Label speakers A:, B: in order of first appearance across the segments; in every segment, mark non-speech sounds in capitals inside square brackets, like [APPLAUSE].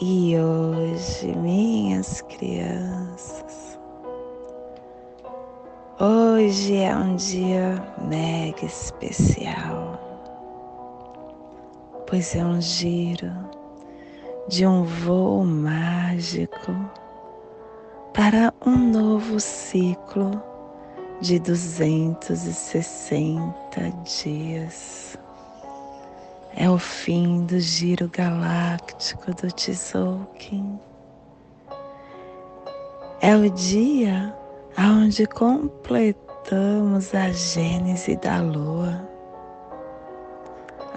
A: e hoje, minhas crianças, hoje é um dia mega especial, pois é um giro de um voo mágico para um novo ciclo de 260 dias é o fim do giro galáctico do Tzolk'in. É o dia onde completamos a gênese da lua,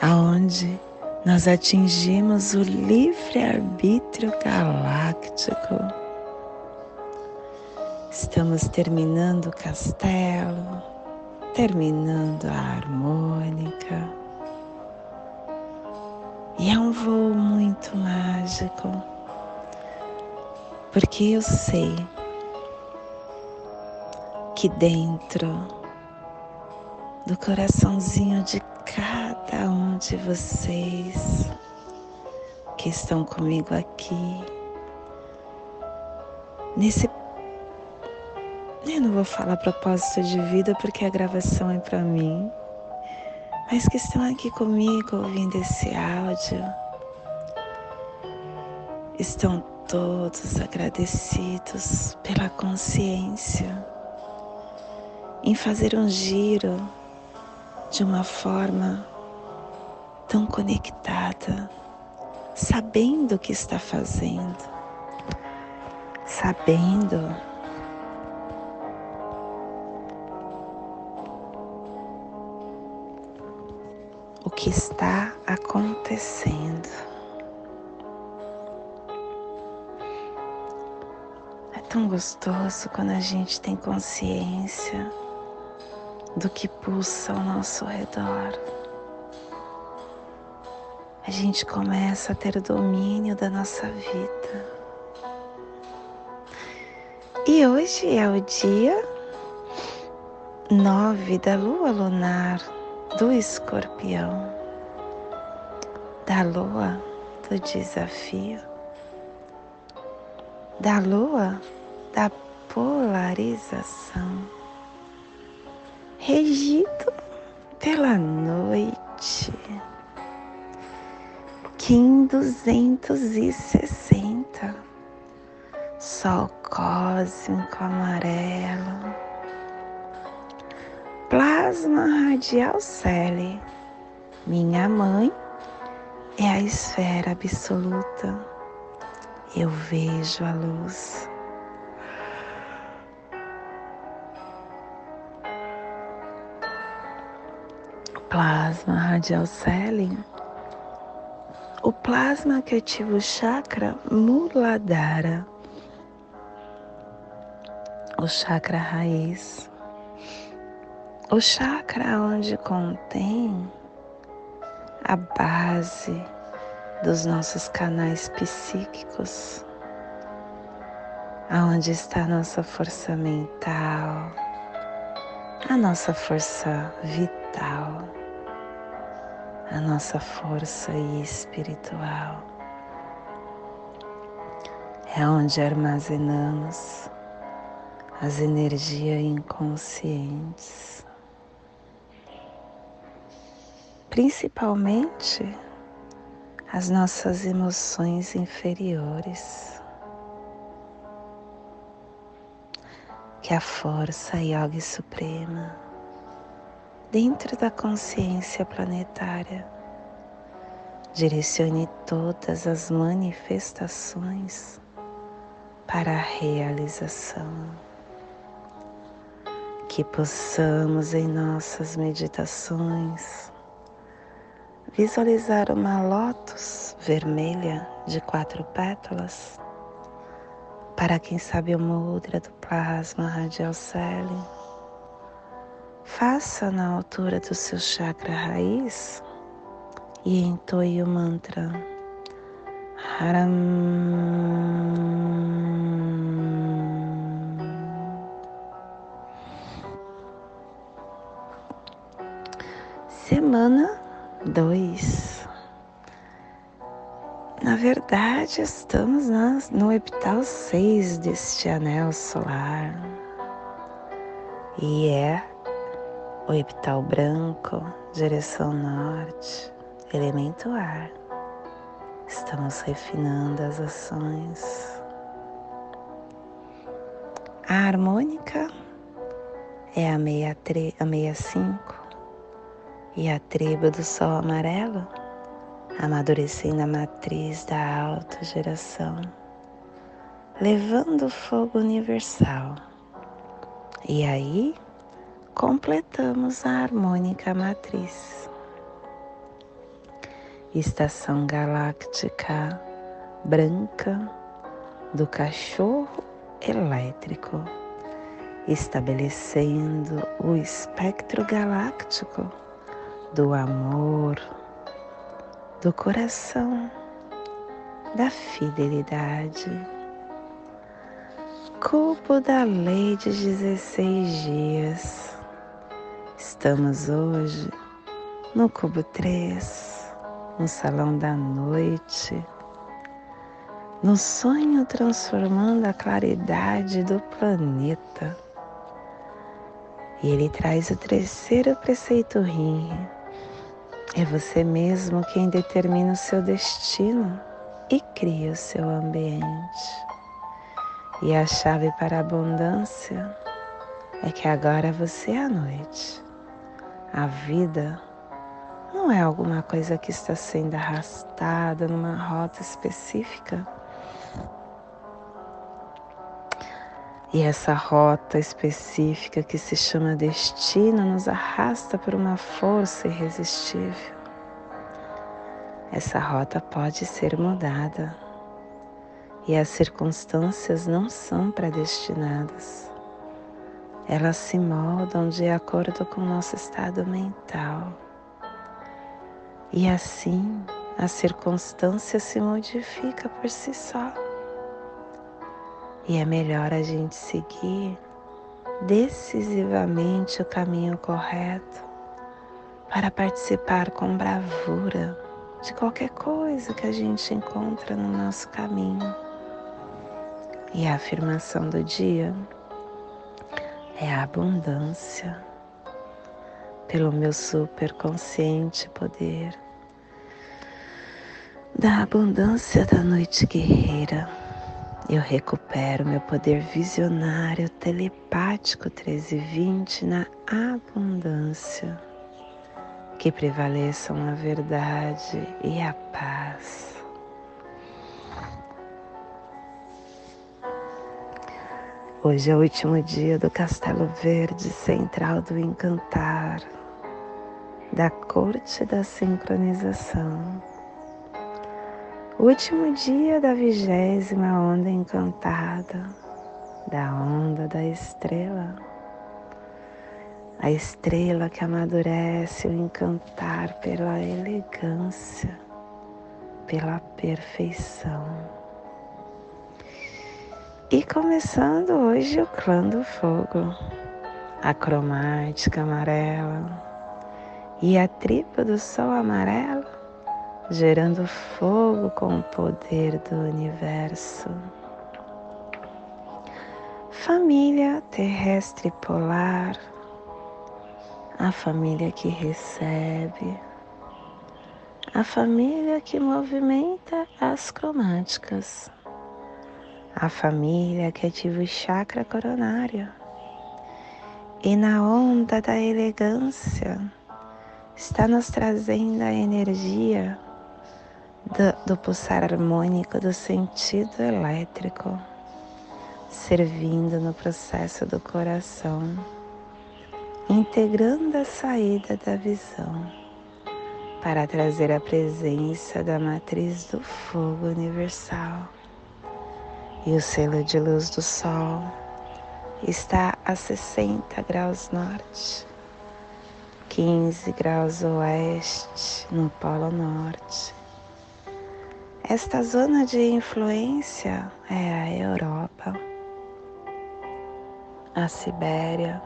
A: aonde nós atingimos o livre-arbítrio galáctico. Estamos terminando o castelo, terminando a harmônica e é um voo muito mágico, porque eu sei que dentro do coraçãozinho de cada um de vocês que estão comigo aqui, nesse. Eu não vou falar propósito de vida porque a gravação é para mim mas que estão aqui comigo ouvindo esse áudio, estão todos agradecidos pela consciência em fazer um giro de uma forma tão conectada, sabendo o que está fazendo, sabendo que está acontecendo. É tão gostoso quando a gente tem consciência do que pulsa ao nosso redor. A gente começa a ter domínio da nossa vida. E hoje é o dia nove da lua lunar do escorpião, da lua do desafio, da lua da polarização, regido pela noite. Kim 260, Sol cósmico amarelo plasma radial Cele. Minha mãe é a esfera absoluta. Eu vejo a luz. Plasma radial Cele. O plasma que ativa o chakra Muladhara, o chakra raiz o chakra onde contém a base dos nossos canais psíquicos, aonde está a nossa força mental, a nossa força vital, a nossa força espiritual. É onde armazenamos as energias inconscientes principalmente as nossas emoções inferiores. Que a força yoga suprema, dentro da consciência planetária, direcione todas as manifestações para a realização. Que possamos em nossas meditações visualizar uma lótus vermelha de quatro pétalas. Para quem sabe o mudra do plasma radial celi, faça na altura do seu chakra raiz e entoie o mantra Haram. Semana dois. Na verdade, estamos no epital 6 deste anel solar. E é o epital branco, direção norte, elemento ar. Estamos refinando as ações. A harmônica é a 65 a meia cinco, e a tribo do sol amarelo, amadurecendo a matriz da alta geração, levando o fogo universal. E aí completamos a harmônica matriz. Estação galáctica branca do cachorro elétrico, estabelecendo o espectro galáctico do amor, do coração, da fidelidade. Cubo da lei de 16 dias. Estamos hoje no cubo 3, no salão da noite, no sonho transformando a claridade do planeta. E ele traz o terceiro preceito rim é você mesmo quem determina o seu destino e cria o seu ambiente. E a chave para a abundância é que agora você é a noite. A vida não é alguma coisa que está sendo arrastada numa rota específica. E essa rota específica que se chama destino nos arrasta por uma força irresistível. Essa rota pode ser mudada e as circunstâncias não são predestinadas. Elas se moldam de acordo com o nosso estado mental. E assim a circunstância se modifica por si só. E é melhor a gente seguir decisivamente o caminho correto para participar com bravura de qualquer coisa que a gente encontra no nosso caminho. E a afirmação do dia é a abundância pelo meu superconsciente poder da abundância da noite guerreira eu recupero meu poder visionário telepático 1320 na abundância. Que prevaleçam a verdade e a paz. Hoje é o último dia do Castelo Verde Central do Encantar, da Corte da Sincronização Último dia da vigésima onda encantada, da onda da estrela. A estrela que amadurece o encantar pela elegância, pela perfeição. E começando hoje o clã do fogo, a cromática amarela e a tripa do sol amarelo gerando fogo com o poder do universo. Família terrestre polar, a família que recebe, a família que movimenta as cromáticas, a família que ativa o chakra coronário. E na onda da elegância está nos trazendo a energia do, do pulsar harmônico do sentido elétrico, servindo no processo do coração, integrando a saída da visão, para trazer a presença da matriz do fogo universal. E o selo de luz do Sol está a 60 graus norte, 15 graus oeste no Polo Norte. Esta zona de influência é a Europa, a Sibéria,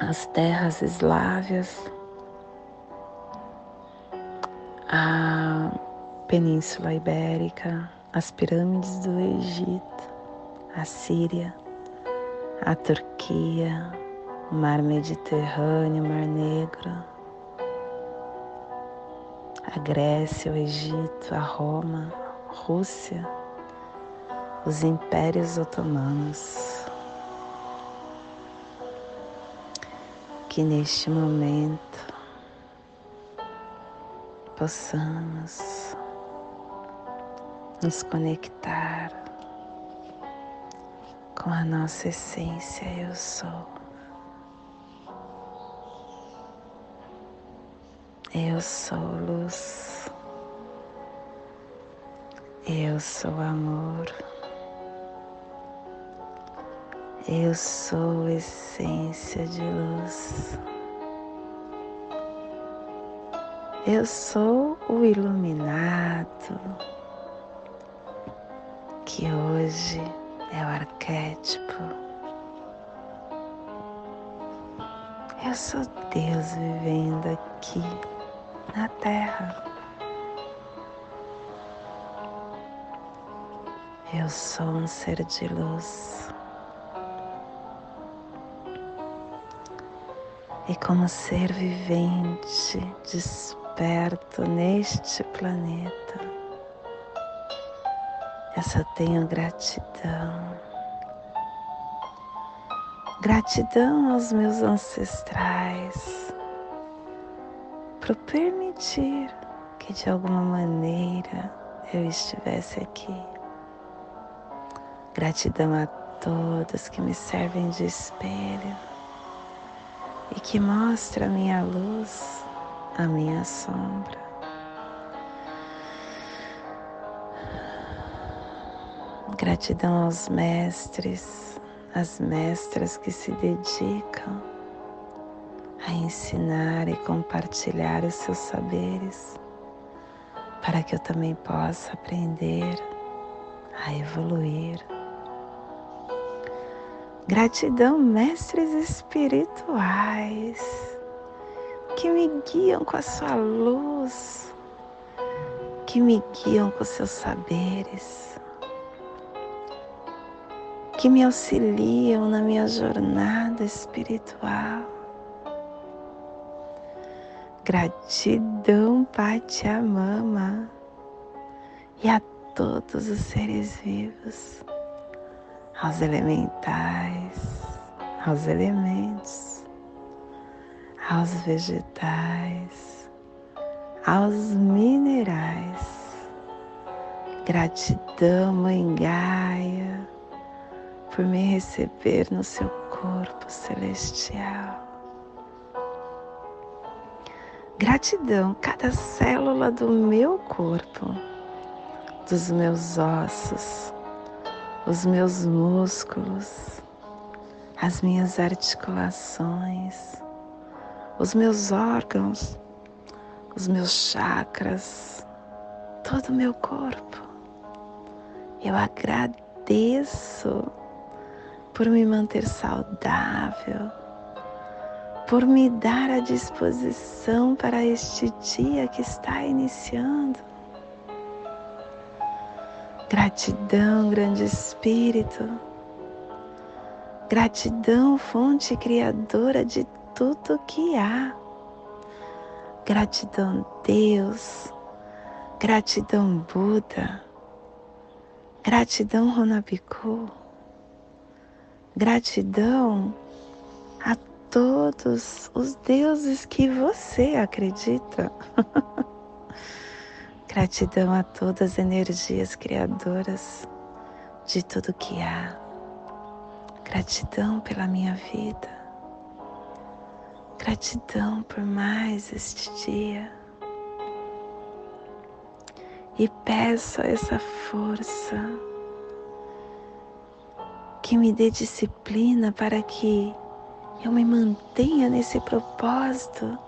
A: as terras eslávias, a Península Ibérica, as pirâmides do Egito, a Síria, a Turquia, o Mar Mediterrâneo, o Mar Negro, a Grécia, o Egito, a Roma, Rússia, os impérios otomanos. que neste momento possamos nos conectar com a nossa essência eu sou. Eu sou luz. Eu sou amor. Eu sou essência de luz. Eu sou o iluminado que hoje é o arquétipo. Eu sou Deus vivendo aqui na Terra. Eu sou um ser de luz. e como ser vivente desperto neste planeta. Eu só tenho gratidão. Gratidão aos meus ancestrais por permitir que de alguma maneira eu estivesse aqui. Gratidão a todos que me servem de espelho e que mostra a minha luz, a minha sombra. Gratidão aos mestres, às mestras que se dedicam a ensinar e compartilhar os seus saberes, para que eu também possa aprender a evoluir Gratidão, mestres espirituais que me guiam com a sua luz, que me guiam com seus saberes, que me auxiliam na minha jornada espiritual. Gratidão, Pachamama, e a todos os seres vivos aos elementais, aos elementos, aos vegetais, aos minerais. Gratidão, Mãe Gaia, por me receber no seu corpo celestial. Gratidão, cada célula do meu corpo, dos meus ossos, os meus músculos, as minhas articulações, os meus órgãos, os meus chakras, todo o meu corpo. Eu agradeço por me manter saudável, por me dar a disposição para este dia que está iniciando. Gratidão, grande Espírito. Gratidão, fonte criadora de tudo que há. Gratidão, Deus. Gratidão, Buda. Gratidão, Ronabiku. Gratidão a todos os deuses que você acredita. [LAUGHS] Gratidão a todas as energias criadoras de tudo que há. Gratidão pela minha vida. Gratidão por mais este dia. E peço essa força que me dê disciplina para que eu me mantenha nesse propósito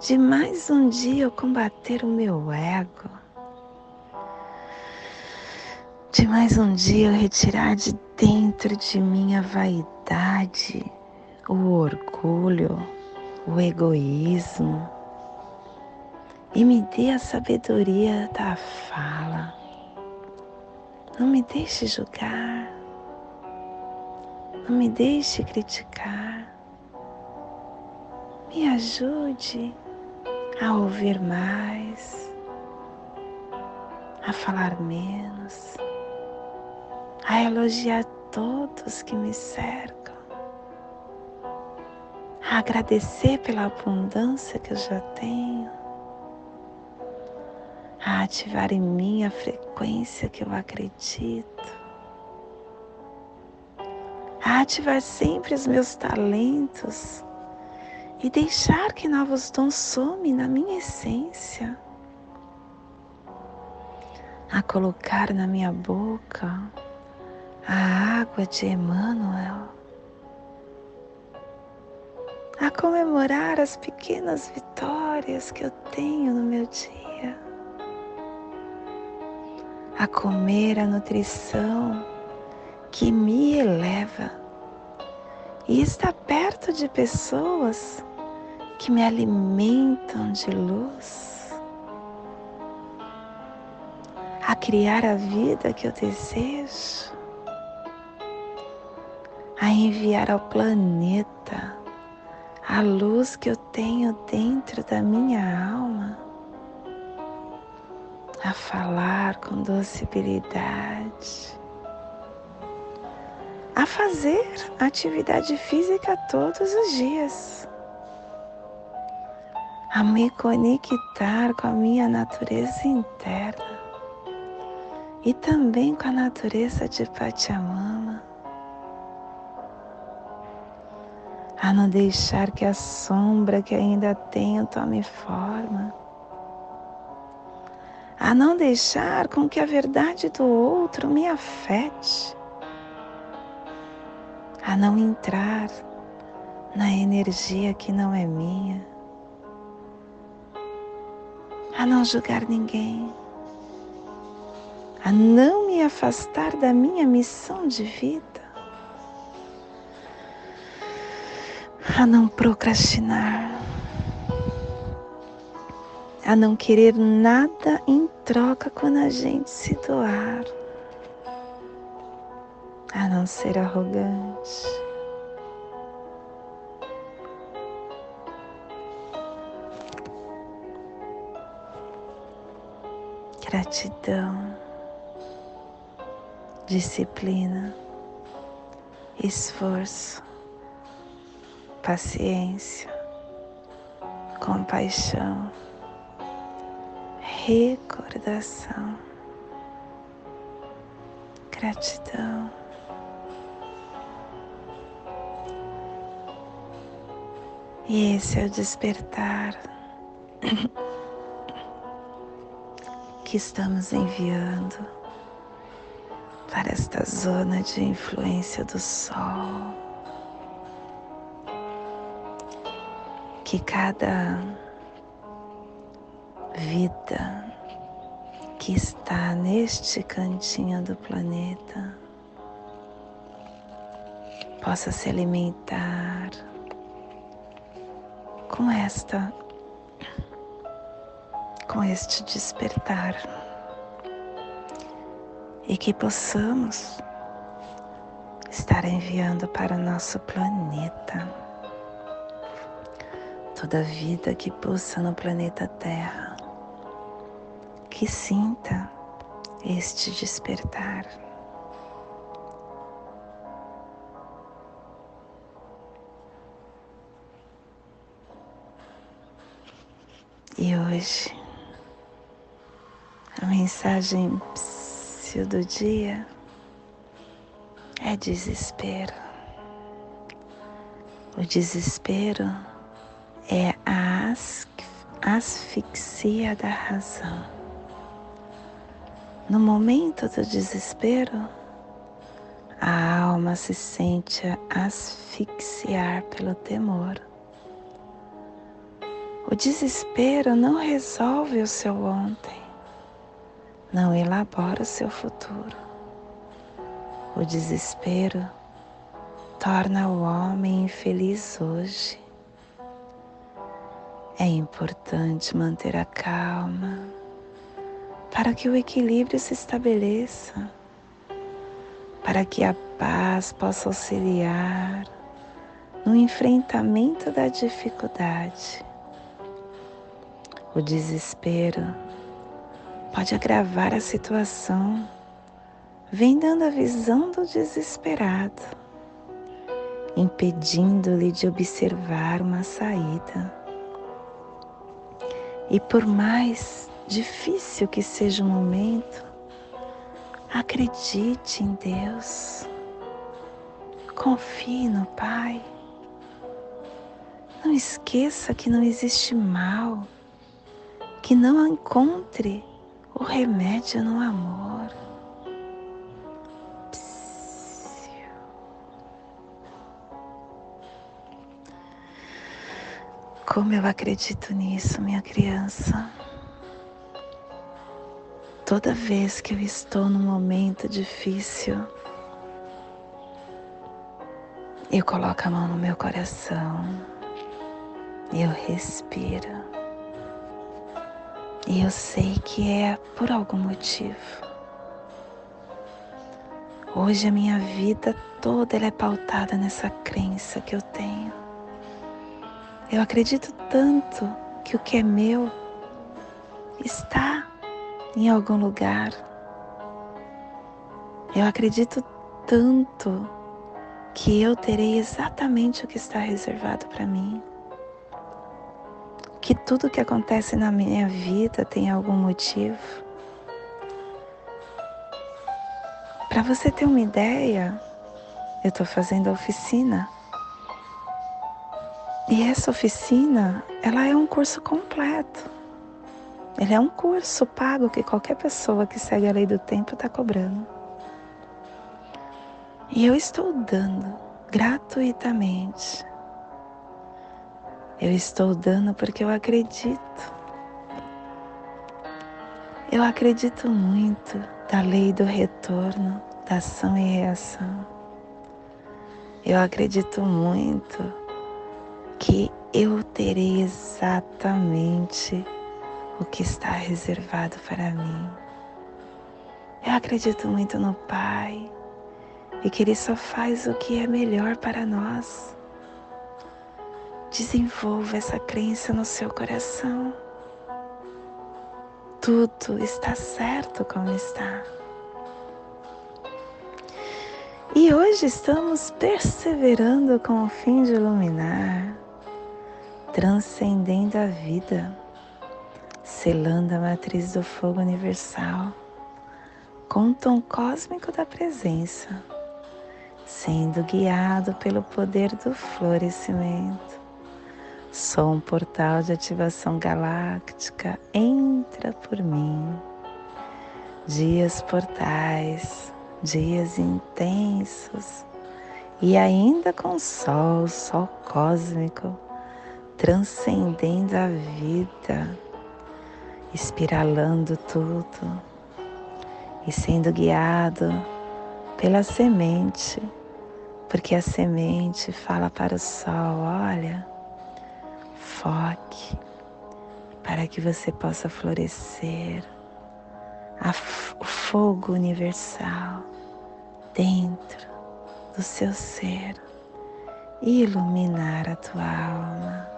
A: de mais um dia eu combater o meu ego, de mais um dia eu retirar de dentro de mim a vaidade, o orgulho, o egoísmo e me dê a sabedoria da fala. Não me deixe julgar, não me deixe criticar. Me ajude a ouvir mais, a falar menos, a elogiar todos que me cercam, a agradecer pela abundância que eu já tenho, a ativar em mim a frequência que eu acredito, a ativar sempre os meus talentos e deixar que novos dons somem na minha essência, a colocar na minha boca a água de Emmanuel, a comemorar as pequenas vitórias que eu tenho no meu dia, a comer a nutrição que me eleva e estar perto de pessoas que me alimentam de luz, a criar a vida que eu desejo, a enviar ao planeta a luz que eu tenho dentro da minha alma, a falar com docilidade, a fazer atividade física todos os dias a me conectar com a minha natureza interna e também com a natureza de Pachamama, a não deixar que a sombra que ainda tenho tome forma, a não deixar com que a verdade do outro me afete, a não entrar na energia que não é minha a não julgar ninguém, a não me afastar da minha missão de vida, a não procrastinar, a não querer nada em troca quando a gente se doar, a não ser arrogante gratidão, disciplina, esforço, paciência, compaixão, recordação, gratidão. E esse é o despertar [COUGHS] que estamos enviando para esta zona de influência do Sol. Que cada vida que está neste cantinho do planeta possa se alimentar com esta com este despertar e que possamos estar enviando para o nosso planeta toda vida que pulsa no planeta Terra, que sinta este despertar. E hoje a mensagem do dia é desespero. O desespero é a asfixia da razão. No momento do desespero, a alma se sente asfixiar pelo temor. O desespero não resolve o seu ontem, não elabora o seu futuro. O desespero torna o homem infeliz hoje. É importante manter a calma para que o equilíbrio se estabeleça, para que a paz possa auxiliar no enfrentamento da dificuldade. O desespero pode agravar a situação, vem dando a visão do desesperado, impedindo-lhe de observar uma saída. E por mais difícil que seja o momento, acredite em Deus, confie no Pai. Não esqueça que não existe mal que não encontre o remédio no amor. Como eu acredito nisso, minha criança. Toda vez que eu estou num momento difícil, eu coloco a mão no meu coração e eu respiro. E eu sei que é por algum motivo. Hoje a minha vida toda ela é pautada nessa crença que eu tenho. Eu acredito tanto que o que é meu está em algum lugar. Eu acredito tanto que eu terei exatamente o que está reservado para mim que tudo que acontece na minha vida tem algum motivo. Para você ter uma ideia, eu estou fazendo oficina. E essa oficina, ela é um curso completo. Ele é um curso pago que qualquer pessoa que segue a lei do tempo está cobrando. E eu estou dando gratuitamente eu estou dando porque eu acredito. Eu acredito muito da lei do retorno, da ação e reação. Eu acredito muito que eu terei exatamente o que está reservado para mim. Eu acredito muito no Pai e que Ele só faz o que é melhor para nós. Desenvolva essa crença no seu coração. Tudo está certo como está. E hoje estamos perseverando com o fim de iluminar, transcendendo a vida, selando a matriz do fogo universal com o tom cósmico da presença, sendo guiado pelo poder do florescimento Sou um portal de ativação galáctica, entra por mim. Dias portais, dias intensos e ainda com sol, sol cósmico, transcendendo a vida, espiralando tudo e sendo guiado pela semente, porque a semente fala para o sol: olha foque para que você possa florescer o fogo universal dentro do seu ser e iluminar a tua alma.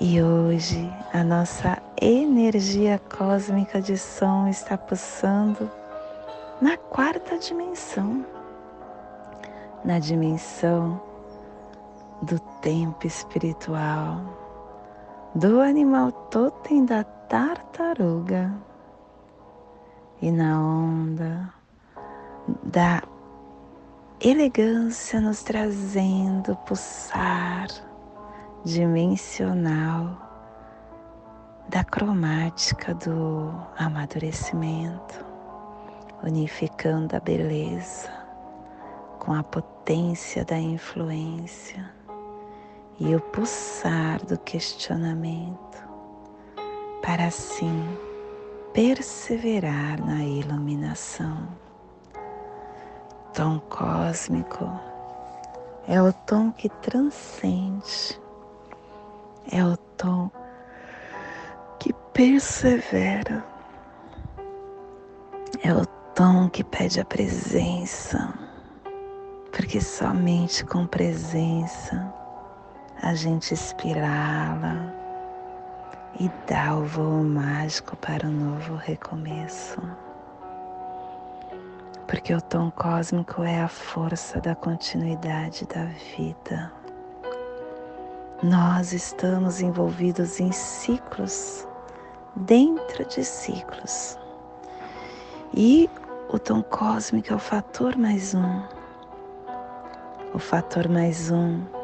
A: E hoje a nossa energia cósmica de som está pulsando na quarta dimensão, na dimensão do tempo espiritual, do animal totem da tartaruga e na onda da elegância nos trazendo pulsar dimensional da cromática do amadurecimento, unificando a beleza com a potência da influência e o pulsar do questionamento, para assim perseverar na iluminação. Tom cósmico é o tom que transcende, é o tom que persevera, é o tom que pede a presença, porque somente com presença a gente espirala e dá o voo mágico para o novo recomeço. Porque o tom cósmico é a força da continuidade da vida. Nós estamos envolvidos em ciclos, dentro de ciclos. E o tom cósmico é o fator mais um. O fator mais um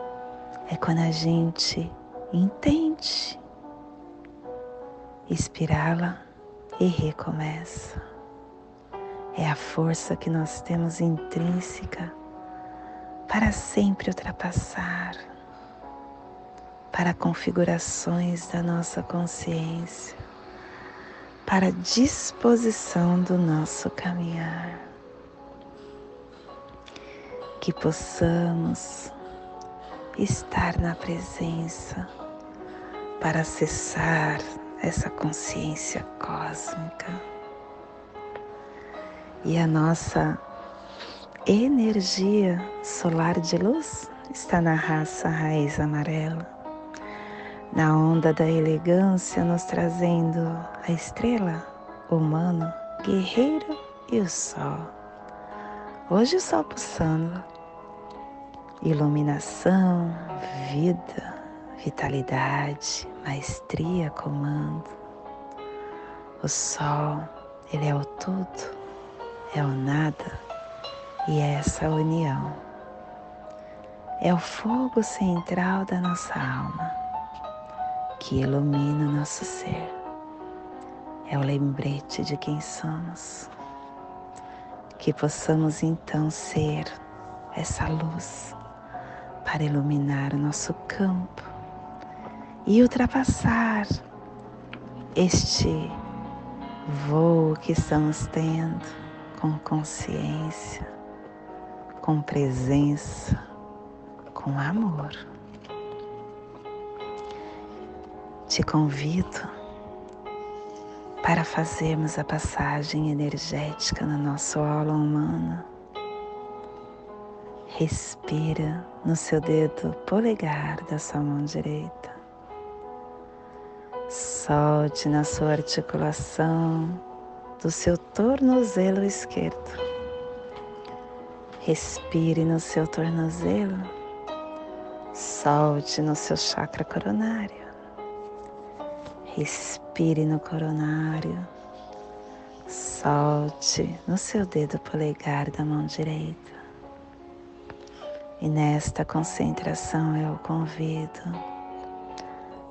A: é quando a gente entende, espirala e recomeça. É a força que nós temos intrínseca para sempre ultrapassar, para configurações da nossa consciência, para disposição do nosso caminhar. Que possamos estar na presença para acessar essa consciência cósmica. E a nossa energia solar de luz está na raça raiz amarela, na onda da elegância, nos trazendo a estrela, humano, guerreiro e o sol. Hoje o sol pulsando iluminação, vida, vitalidade, maestria, comando. O sol, ele é o tudo, é o nada e é essa união. É o fogo central da nossa alma que ilumina o nosso ser. É o lembrete de quem somos. Que possamos então ser essa luz para iluminar o nosso campo e ultrapassar este voo que estamos tendo com consciência, com presença, com amor. Te convido para fazermos a passagem energética na nossa aula humana Respira no seu dedo polegar da sua mão direita. Solte na sua articulação do seu tornozelo esquerdo. Respire no seu tornozelo. Solte no seu chakra coronário. Respire no coronário. Solte no seu dedo polegar da mão direita. E nesta concentração eu convido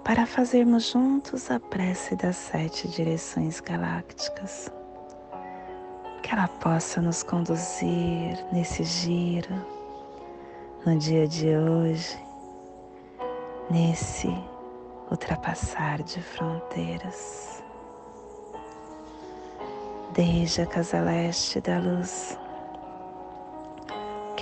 A: para fazermos juntos a prece das sete direções galácticas. Que ela possa nos conduzir nesse giro, no dia de hoje, nesse ultrapassar de fronteiras. Desde a casa leste da luz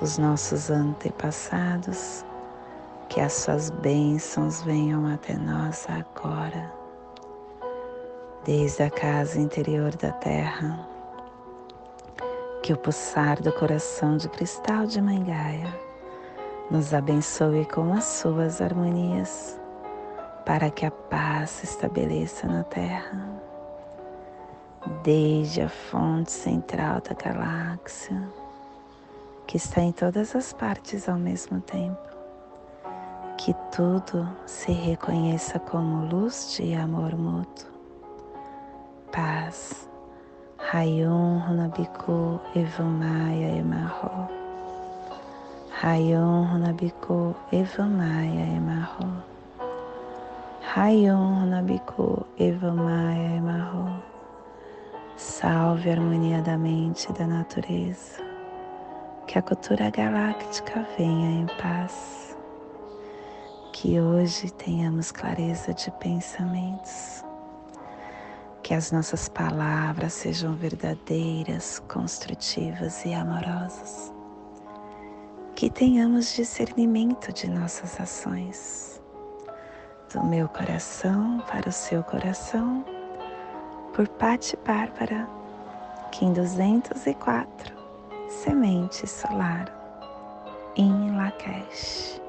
A: os nossos antepassados, que as suas bênçãos venham até nós agora, desde a casa interior da Terra, que o pulsar do coração de cristal de Mangaia nos abençoe com as suas harmonias, para que a paz se estabeleça na Terra, desde a fonte central da galáxia, que está em todas as partes ao mesmo tempo que tudo se reconheça como luz de amor mútuo. Paz. Rayon Runabiku Evamaya Emarro. Rayon Runabiku Evamaya Emarro. Rayon Runabiku Evamaya Emarro. Salve a harmonia da mente e da natureza. Que a cultura galáctica venha em paz. Que hoje tenhamos clareza de pensamentos, que as nossas palavras sejam verdadeiras, construtivas e amorosas, que tenhamos discernimento de nossas ações, do meu coração para o seu coração, por Pati Bárbara, Kim 204, Semente Solar, em Lakesh.